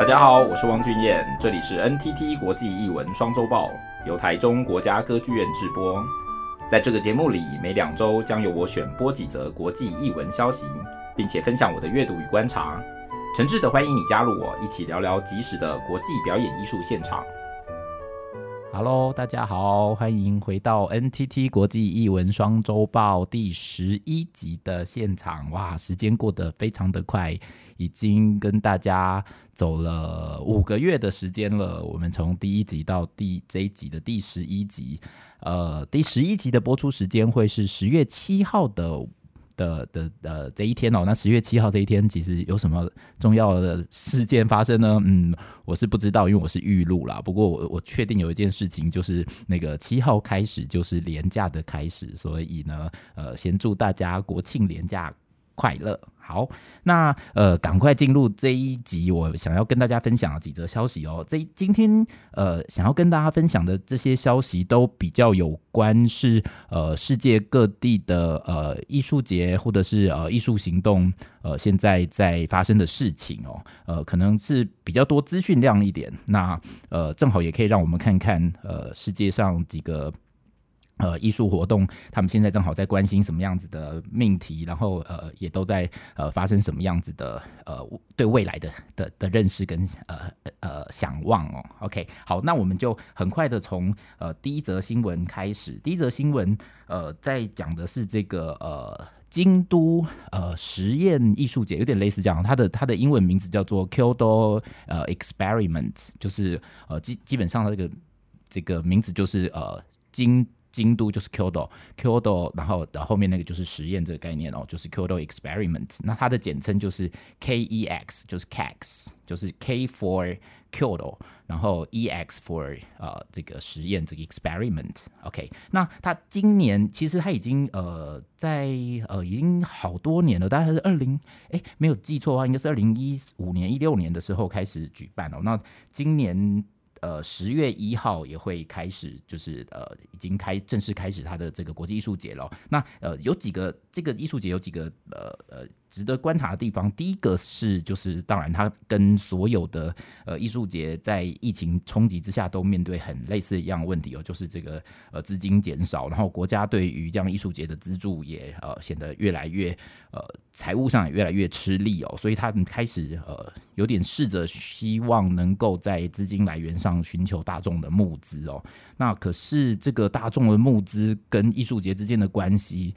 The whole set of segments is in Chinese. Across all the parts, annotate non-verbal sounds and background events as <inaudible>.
大家好，我是汪俊彦，这里是 NTT 国际译文双周报，由台中国家歌剧院制播。在这个节目里，每两周将由我选播几则国际译文消息，并且分享我的阅读与观察。诚挚的欢迎你加入我，一起聊聊即时的国际表演艺术现场。Hello，大家好，欢迎回到 NTT 国际译文双周报第十一集的现场。哇，时间过得非常的快，已经跟大家走了五个月的时间了。我们从第一集到第这一集的第十一集，呃，第十一集的播出时间会是十月七号的。的的呃这一天哦，那十月七号这一天其实有什么重要的事件发生呢？嗯，我是不知道，因为我是预录啦。不过我我确定有一件事情，就是那个七号开始就是廉价的开始，所以呢，呃，先祝大家国庆廉价快乐。好，那呃，赶快进入这一集，我想要跟大家分享的几则消息哦。这今天呃，想要跟大家分享的这些消息都比较有关是呃世界各地的呃艺术节或者是呃艺术行动呃现在在发生的事情哦。呃，可能是比较多资讯量一点，那呃正好也可以让我们看看呃世界上几个。呃，艺术活动，他们现在正好在关心什么样子的命题，然后呃，也都在呃发生什么样子的呃对未来的的的认识跟呃呃想望哦。OK，好，那我们就很快的从呃第一则新闻开始。第一则新闻呃在讲的是这个呃京都呃实验艺术节，有点类似这样，它的它的英文名字叫做 Kyoto 呃 Experiment，就是呃基基本上这个这个名字就是呃京。京都就是 Kyoto，Kyoto，然后的后面那个就是实验这个概念哦，就是 Kyoto Experiment。那它的简称就是 KEX，就是 KEX，就是 K for Kyoto，然后 EX for 呃这个实验这个 Experiment。OK，那它今年其实它已经呃在呃已经好多年了，大概是二零哎没有记错的话，应该是二零一五年一六年的时候开始举办哦。那今年。呃，十月一号也会开始，就是呃，已经开正式开始它的这个国际艺术节了。那呃，有几个这个艺术节有几个呃呃。值得观察的地方，第一个是就是，当然它跟所有的呃艺术节在疫情冲击之下都面对很类似一样的问题哦，就是这个呃资金减少，然后国家对于这样艺术节的资助也呃显得越来越呃财务上也越来越吃力哦，所以他们开始呃有点试着希望能够在资金来源上寻求大众的募资哦，那可是这个大众的募资跟艺术节之间的关系。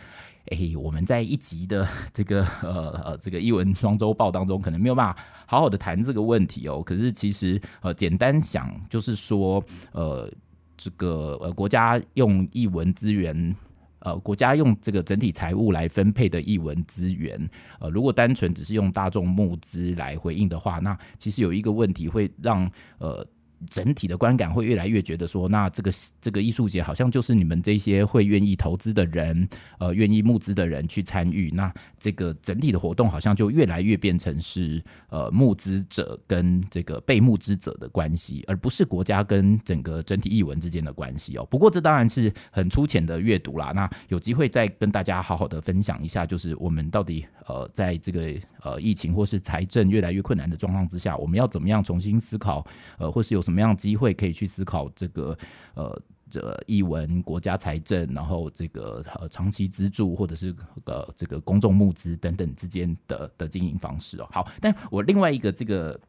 哎，我们在一集的 <laughs> 这个呃呃这个艺文双周报当中，可能没有办法好好的谈这个问题哦。可是其实呃，简单讲就是说，呃，这个呃国家用译文资源，呃国家用这个整体财务来分配的译文资源，呃，如果单纯只是用大众募资来回应的话，那其实有一个问题会让呃。整体的观感会越来越觉得说，那这个这个艺术节好像就是你们这些会愿意投资的人，呃，愿意募资的人去参与，那这个整体的活动好像就越来越变成是呃募资者跟这个被募资者的关系，而不是国家跟整个整体艺文之间的关系哦。不过这当然是很粗浅的阅读啦，那有机会再跟大家好好的分享一下，就是我们到底呃在这个呃疫情或是财政越来越困难的状况之下，我们要怎么样重新思考，呃，或是有什么。什么样机会可以去思考这个呃，这艺文国家财政，然后这个呃长期资助或者是呃这个公众募资等等之间的的经营方式哦。好，但我另外一个这个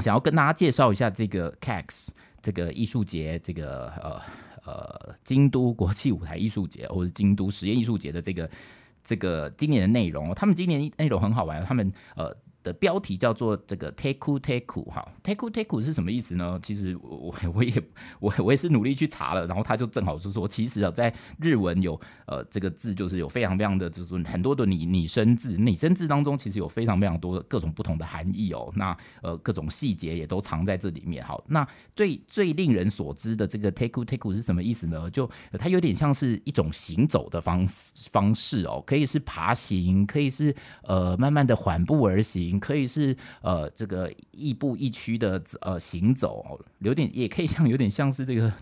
想要跟大家介绍一下这个 KEX 这个艺术节，这个呃呃京都国际舞台艺术节或者京都实验艺术节的这个这个今年的内容哦。他们今年内容很好玩，他们呃。的标题叫做这个 teku teku 哈 teku teku 是什么意思呢？其实我我也我我也是努力去查了，然后他就正好是说，其实啊，在日文有呃这个字就是有非常非常的就是很多的拟拟声字，拟声字当中其实有非常非常多的各种不同的含义哦。那呃各种细节也都藏在这里面。好，那最最令人所知的这个 teku teku 是什么意思呢？就它有点像是一种行走的方式方式哦，可以是爬行，可以是呃慢慢的缓步而行。可以是呃这个亦步亦趋的呃行走，有点也可以像有点像是这个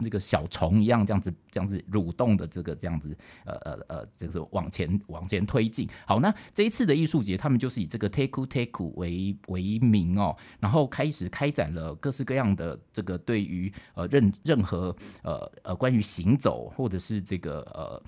这个小虫一样这样子这样子蠕动的这个这样子呃呃呃，就是往前往前推进。好，那这一次的艺术节，他们就是以这个 Teku Teku 为为名哦，然后开始开展了各式各样的这个对于呃任任何呃呃关于行走或者是这个呃。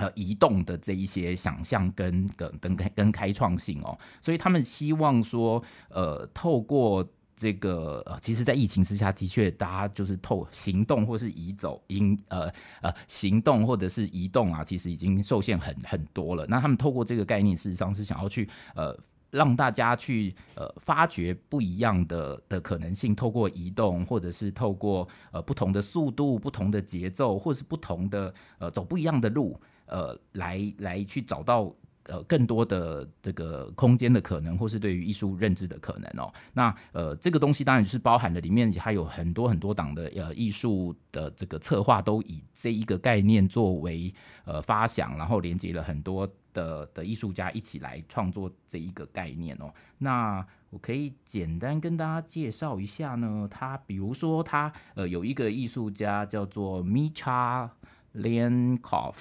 呃，移动的这一些想象跟跟跟跟开创性哦，所以他们希望说，呃，透过这个，其实，在疫情之下，的确，大家就是透行动或是移走，因呃呃行动或者是移动啊，其实已经受限很很多了。那他们透过这个概念，事实上是想要去呃。让大家去呃发掘不一样的的可能性，透过移动，或者是透过呃不同的速度、不同的节奏，或者是不同的呃走不一样的路，呃来来去找到呃更多的这个空间的可能，或是对于艺术认知的可能哦。那呃这个东西当然是包含了里面还有很多很多档的呃艺术的这个策划，都以这一个概念作为呃发想，然后连接了很多。的的艺术家一起来创作这一个概念哦，那我可以简单跟大家介绍一下呢。他比如说他呃有一个艺术家叫做 Micha Lenkov，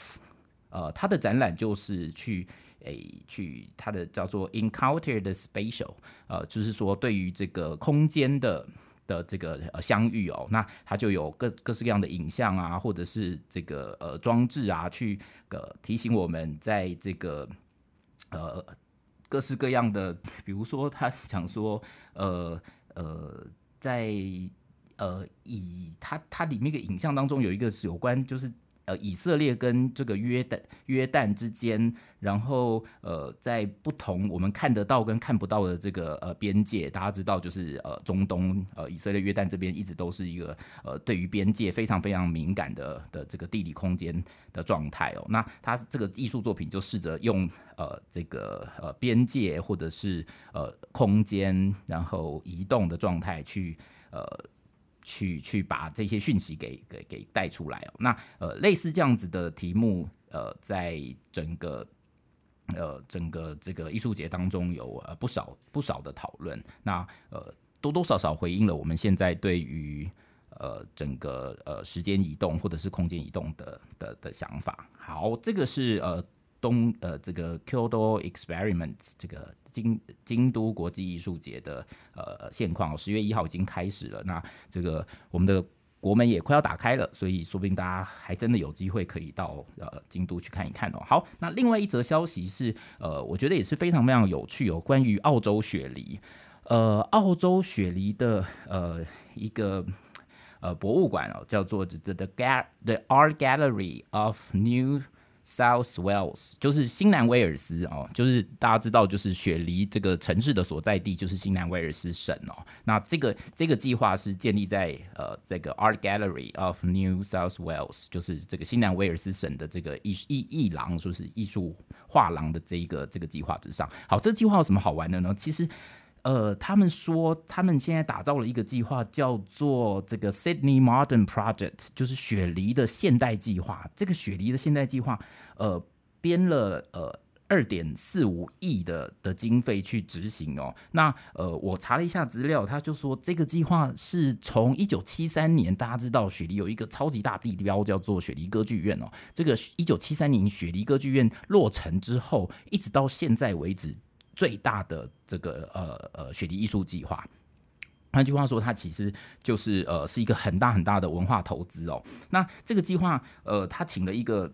呃他的展览就是去诶、去他的叫做 Encounter the Spatial，呃就是说对于这个空间的。的这个呃相遇哦，那它就有各各式各样的影像啊，或者是这个呃装置啊，去呃提醒我们在这个呃各式各样的，比如说他想说呃呃在呃以他他里面的影像当中有一个是有关就是。呃，以色列跟这个约旦约旦之间，然后呃，在不同我们看得到跟看不到的这个呃边界，大家知道就是呃中东呃以色列约旦这边一直都是一个呃对于边界非常非常敏感的的这个地理空间的状态哦。那他这个艺术作品就试着用呃这个呃边界或者是呃空间，然后移动的状态去呃。去去把这些讯息给给给带出来哦。那呃，类似这样子的题目，呃，在整个呃整个这个艺术节当中有呃不少不少的讨论。那呃，多多少少回应了我们现在对于呃整个呃时间移动或者是空间移动的的的想法。好，这个是呃。东呃，这个 Kyoto Experiments 这个京京都国际艺术节的呃现况，十月一号已经开始了。那这个我们的国门也快要打开了，所以说不定大家还真的有机会可以到呃京都去看一看哦。好，那另外一则消息是，呃，我觉得也是非常非常有趣哦，关于澳洲雪梨，呃，澳洲雪梨的呃一个呃博物馆哦，叫做 The The Ga The Art Gallery of New South Wales 就是新南威尔斯哦，就是大家知道，就是雪梨这个城市的所在地就是新南威尔斯省哦。那这个这个计划是建立在呃这个 Art Gallery of New South Wales，就是这个新南威尔斯省的这个艺艺艺廊，就是艺术画廊的这一个这个计划之上。好，这计划有什么好玩的呢？其实。呃，他们说他们现在打造了一个计划，叫做这个 Sydney Modern Project，就是雪梨的现代计划。这个雪梨的现代计划，呃，编了呃二点四五亿的的经费去执行哦。那呃，我查了一下资料，他就说这个计划是从一九七三年，大家知道雪梨有一个超级大地标叫做雪梨歌剧院哦。这个一九七三年雪梨歌剧院落成之后，一直到现在为止。最大的这个呃呃雪梨艺术计划，换句话说，它其实就是呃是一个很大很大的文化投资哦。那这个计划呃，他请了一个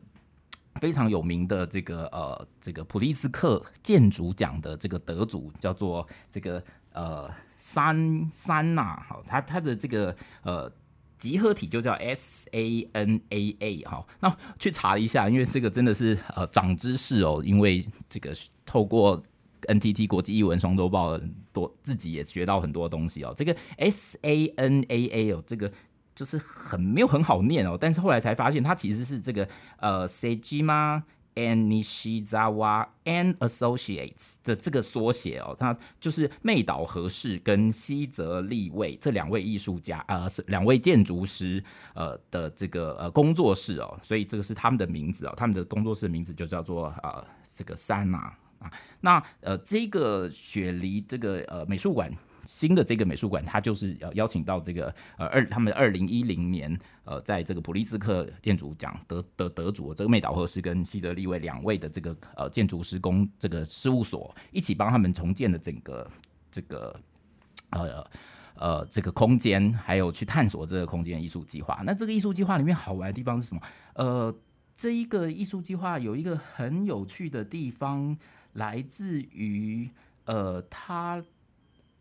非常有名的这个呃这个普利兹克建筑奖的这个得主，叫做这个呃三三呐，好，他他的这个呃集合体就叫 S A N A A 好，那去查一下，因为这个真的是呃长知识哦，因为这个透过。NTT 国际艺文双周报多自己也学到很多东西哦。这个 S A N A A 哦，这个就是很没有很好念哦。但是后来才发现，它其实是这个呃 Sejima and Nishizawa and Associates 的这个缩写哦。它就是妹岛和世跟西泽立卫这两位艺术家呃是两位建筑师呃的这个呃工作室哦。所以这个是他们的名字哦。他们的工作室的名字就叫做呃这个三啊。那呃，这个雪梨这个呃美术馆新的这个美术馆，它就是要邀请到这个呃二他们二零一零年呃在这个普利兹克建筑奖得得得主这个妹岛和世跟西泽立卫两位的这个呃建筑施工这个事务所一起帮他们重建的整个这个呃呃这个空间，还有去探索这个空间艺术计划。那这个艺术计划里面好玩的地方是什么？呃，这一个艺术计划有一个很有趣的地方，来自于呃它。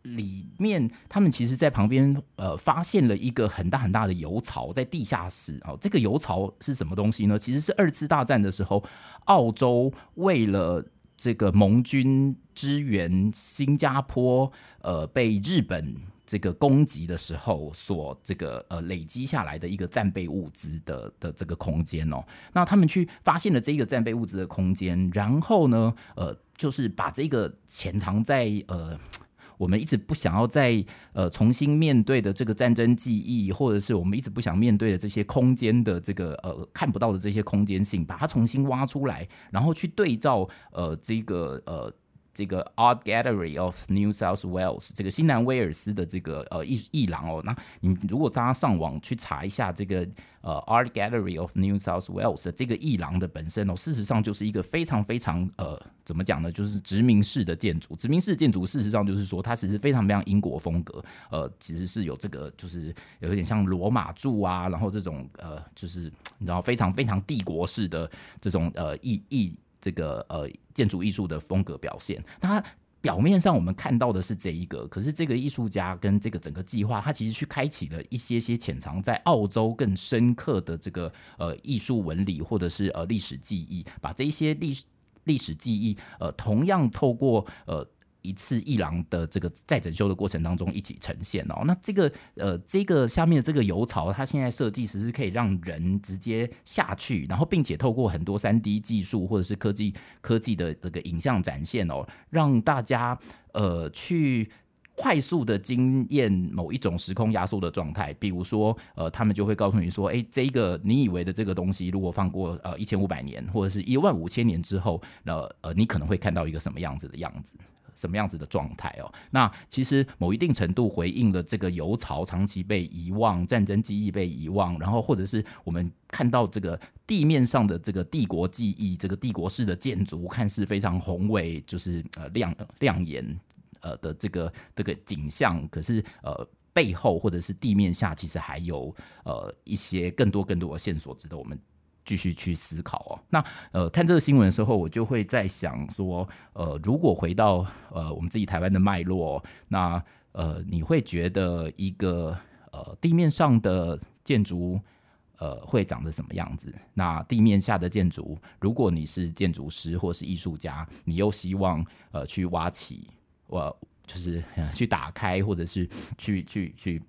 里面，他们其实，在旁边，呃，发现了一个很大很大的油槽，在地下室。哦，这个油槽是什么东西呢？其实是二次大战的时候，澳洲为了这个盟军支援新加坡，呃，被日本这个攻击的时候，所这个呃累积下来的一个战备物资的的这个空间哦。那他们去发现了这个战备物资的空间，然后呢，呃，就是把这个潜藏在呃。我们一直不想要再呃重新面对的这个战争记忆，或者是我们一直不想面对的这些空间的这个呃看不到的这些空间性，把它重新挖出来，然后去对照呃这个呃。这个 Art Gallery of New South Wales 这个新南威尔斯的这个呃艺艺廊哦，那你如果大家上网去查一下这个呃 Art Gallery of New South Wales 这个艺廊的本身哦，事实上就是一个非常非常呃怎么讲呢？就是殖民式的建筑，殖民式建筑事实上就是说它其实非常非常英国风格，呃，其实是有这个就是有一点像罗马柱啊，然后这种呃就是你知道非常非常帝国式的这种呃艺艺。这个呃建筑艺术的风格表现，它表面上我们看到的是这一个，可是这个艺术家跟这个整个计划，它其实去开启了一些些潜藏在澳洲更深刻的这个呃艺术纹理或者是呃历史记忆，把这一些历史历史记忆呃同样透过呃。一次一廊的这个再整修的过程当中一起呈现哦，那这个呃这个下面的这个油槽，它现在设计其实是可以让人直接下去，然后并且透过很多三 D 技术或者是科技科技的这个影像展现哦，让大家呃去快速的经验某一种时空压缩的状态，比如说呃他们就会告诉你说，哎，这个你以为的这个东西，如果放过呃一千五百年或者是一万五千年之后，那呃你可能会看到一个什么样子的样子。什么样子的状态哦？那其实某一定程度回应了这个油槽长期被遗忘、战争记忆被遗忘，然后或者是我们看到这个地面上的这个帝国记忆，这个帝国式的建筑看似非常宏伟，就是呃亮亮眼呃的这个这个景象，可是呃背后或者是地面下其实还有呃一些更多更多的线索值得我们。继续去思考哦。那呃，看这个新闻的时候，我就会在想说，呃，如果回到呃我们自己台湾的脉络，那呃，你会觉得一个呃地面上的建筑呃会长得什么样子？那地面下的建筑，如果你是建筑师或是艺术家，你又希望呃去挖起，我、就是、去打开，或者是去去去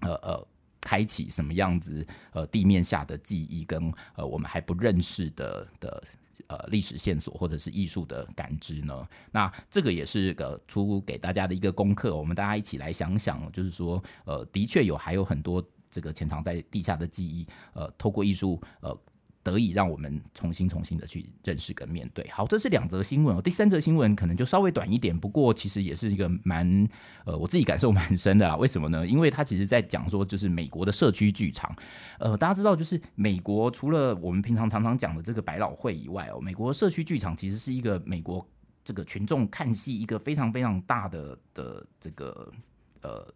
呃呃。开启什么样子？呃，地面下的记忆跟呃我们还不认识的的呃历史线索，或者是艺术的感知呢？那这个也是个出给大家的一个功课，我们大家一起来想想，就是说，呃，的确有还有很多这个潜藏在地下的记忆，呃，透过艺术，呃。得以让我们重新、重新的去认识跟面对。好，这是两则新闻哦。第三则新闻可能就稍微短一点，不过其实也是一个蛮呃，我自己感受蛮深的啦。<laughs> 为什么呢？因为它其实在讲说，就是美国的社区剧场。呃，大家知道，就是美国除了我们平常常常讲的这个百老汇以外哦，美国社区剧场其实是一个美国这个群众看戏一个非常非常大的的这个呃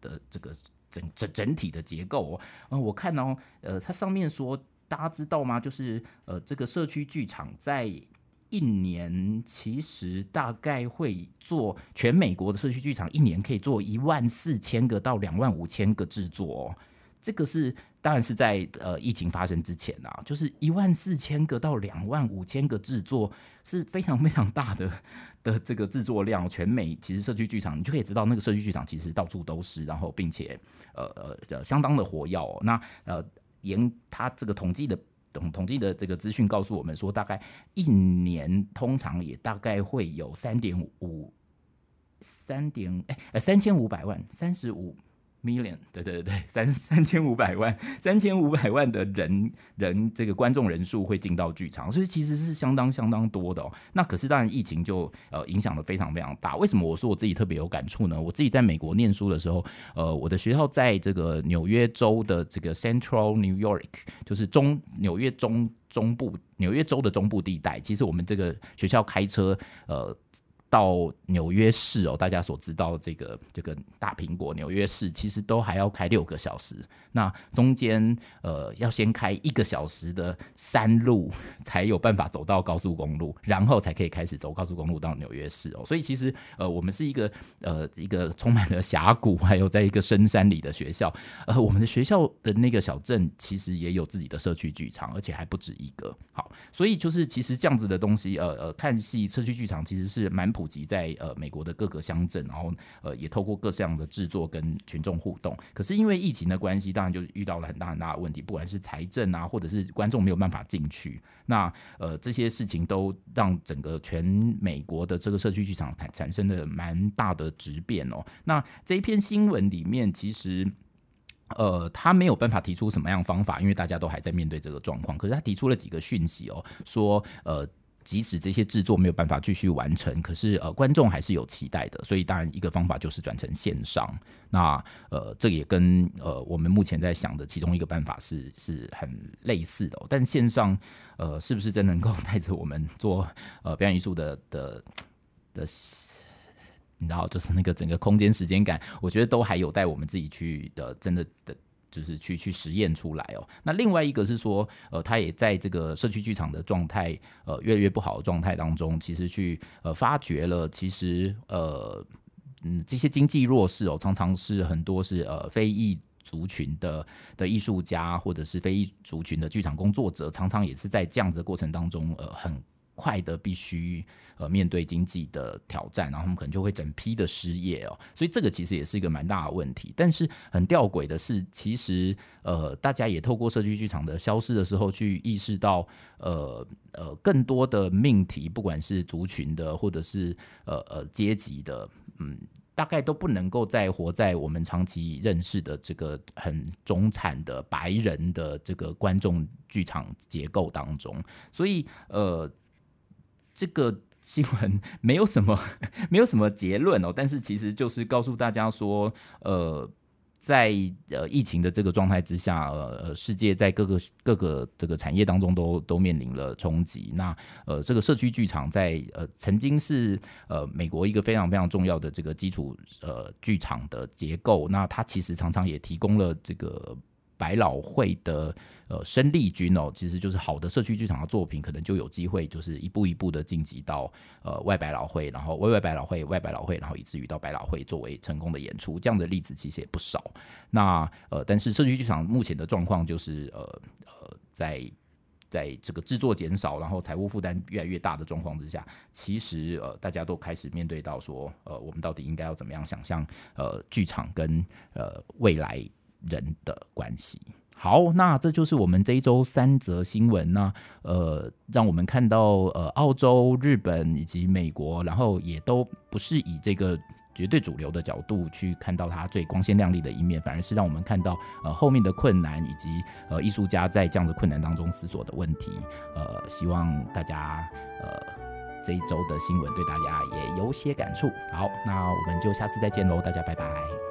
的这个整整整体的结构哦。呃，我看哦，呃，它上面说。大家知道吗？就是呃，这个社区剧场在一年其实大概会做全美国的社区剧场一年可以做一万四千个到两万五千个制作哦。这个是当然是在呃疫情发生之前啊，就是一万四千个到两万五千个制作是非常非常大的的这个制作量。全美其实社区剧场你就可以知道，那个社区剧场其实到处都是，然后并且呃呃相当的活跃哦。那呃。研他这个统计的统统计的这个资讯告诉我们说，大概一年通常也大概会有三点五三点哎三千五百万三十五 million，对 <laughs> 对对，<laughs> 三三千五百万，三千五百万的人人这个观众人数会进到剧场，所以其实是相当相当多的哦。那可是当然疫情就呃影响的非常非常大。为什么我说我自己特别有感触呢？我自己在美国念书的时候，呃，我的学校在这个纽约州的这个 Central New York，就是中纽约中中部纽约州的中部地带。其实我们这个学校开车呃。到纽约市哦，大家所知道这个这个大苹果纽约市，其实都还要开六个小时。那中间呃要先开一个小时的山路，才有办法走到高速公路，然后才可以开始走高速公路到纽约市哦。所以其实呃我们是一个呃一个充满了峡谷，还有在一个深山里的学校。呃，我们的学校的那个小镇其实也有自己的社区剧场，而且还不止一个。好，所以就是其实这样子的东西，呃呃，看戏社区剧场其实是蛮普及在呃美国的各个乡镇，然后呃也透过各式样的制作跟群众互动。可是因为疫情的关系，当然就遇到了很大很大的问题，不管是财政啊，或者是观众没有办法进去，那呃这些事情都让整个全美国的这个社区剧场产产生了蛮大的质变哦。那这一篇新闻里面，其实呃他没有办法提出什么样方法，因为大家都还在面对这个状况。可是他提出了几个讯息哦，说呃。即使这些制作没有办法继续完成，可是呃，观众还是有期待的。所以当然一个方法就是转成线上。那呃，这也跟呃我们目前在想的其中一个办法是是很类似的。但线上呃，是不是真能够 <laughs> 带着我们做呃表演艺术的的的，你知道，就是那个整个空间时间感，我觉得都还有待我们自己去的，真的的。就是去去实验出来哦。那另外一个是说，呃，他也在这个社区剧场的状态，呃，越来越不好的状态当中，其实去呃发掘了，其实呃嗯这些经济弱势哦，常常是很多是呃非裔族群的的艺术家，或者是非裔族群的剧场工作者，常常也是在这样子的过程当中，呃，很快的必须。呃，面对经济的挑战，然后他们可能就会整批的失业哦，所以这个其实也是一个蛮大的问题。但是很吊诡的是，其实呃，大家也透过社区剧场的消失的时候，去意识到呃呃更多的命题，不管是族群的，或者是呃呃阶级的，嗯，大概都不能够再活在我们长期认识的这个很中产的白人的这个观众剧场结构当中。所以呃，这个。新闻没有什么，<laughs> 没有什么结论哦，但是其实就是告诉大家说，呃，在呃疫情的这个状态之下，呃，世界在各个各个这个产业当中都都面临了冲击。那呃，这个社区剧场在呃曾经是呃美国一个非常非常重要的这个基础呃剧场的结构，那它其实常常也提供了这个。百老汇的呃生力军哦，其实就是好的社区剧场的作品，可能就有机会就是一步一步的晋级到呃外百老汇，然后外外百老汇、外百老汇，然后以至于到百老汇作为成功的演出，这样的例子其实也不少。那呃，但是社区剧场目前的状况就是呃呃，在在这个制作减少，然后财务负担越来越大的状况之下，其实呃大家都开始面对到说呃我们到底应该要怎么样想象呃剧场跟呃未来。人的关系。好，那这就是我们这一周三则新闻。呢呃，让我们看到呃，澳洲、日本以及美国，然后也都不是以这个绝对主流的角度去看到它最光鲜亮丽的一面，反而是让我们看到呃后面的困难以及呃艺术家在这样的困难当中思索的问题。呃，希望大家呃这一周的新闻对大家也有些感触。好，那我们就下次再见喽，大家拜拜。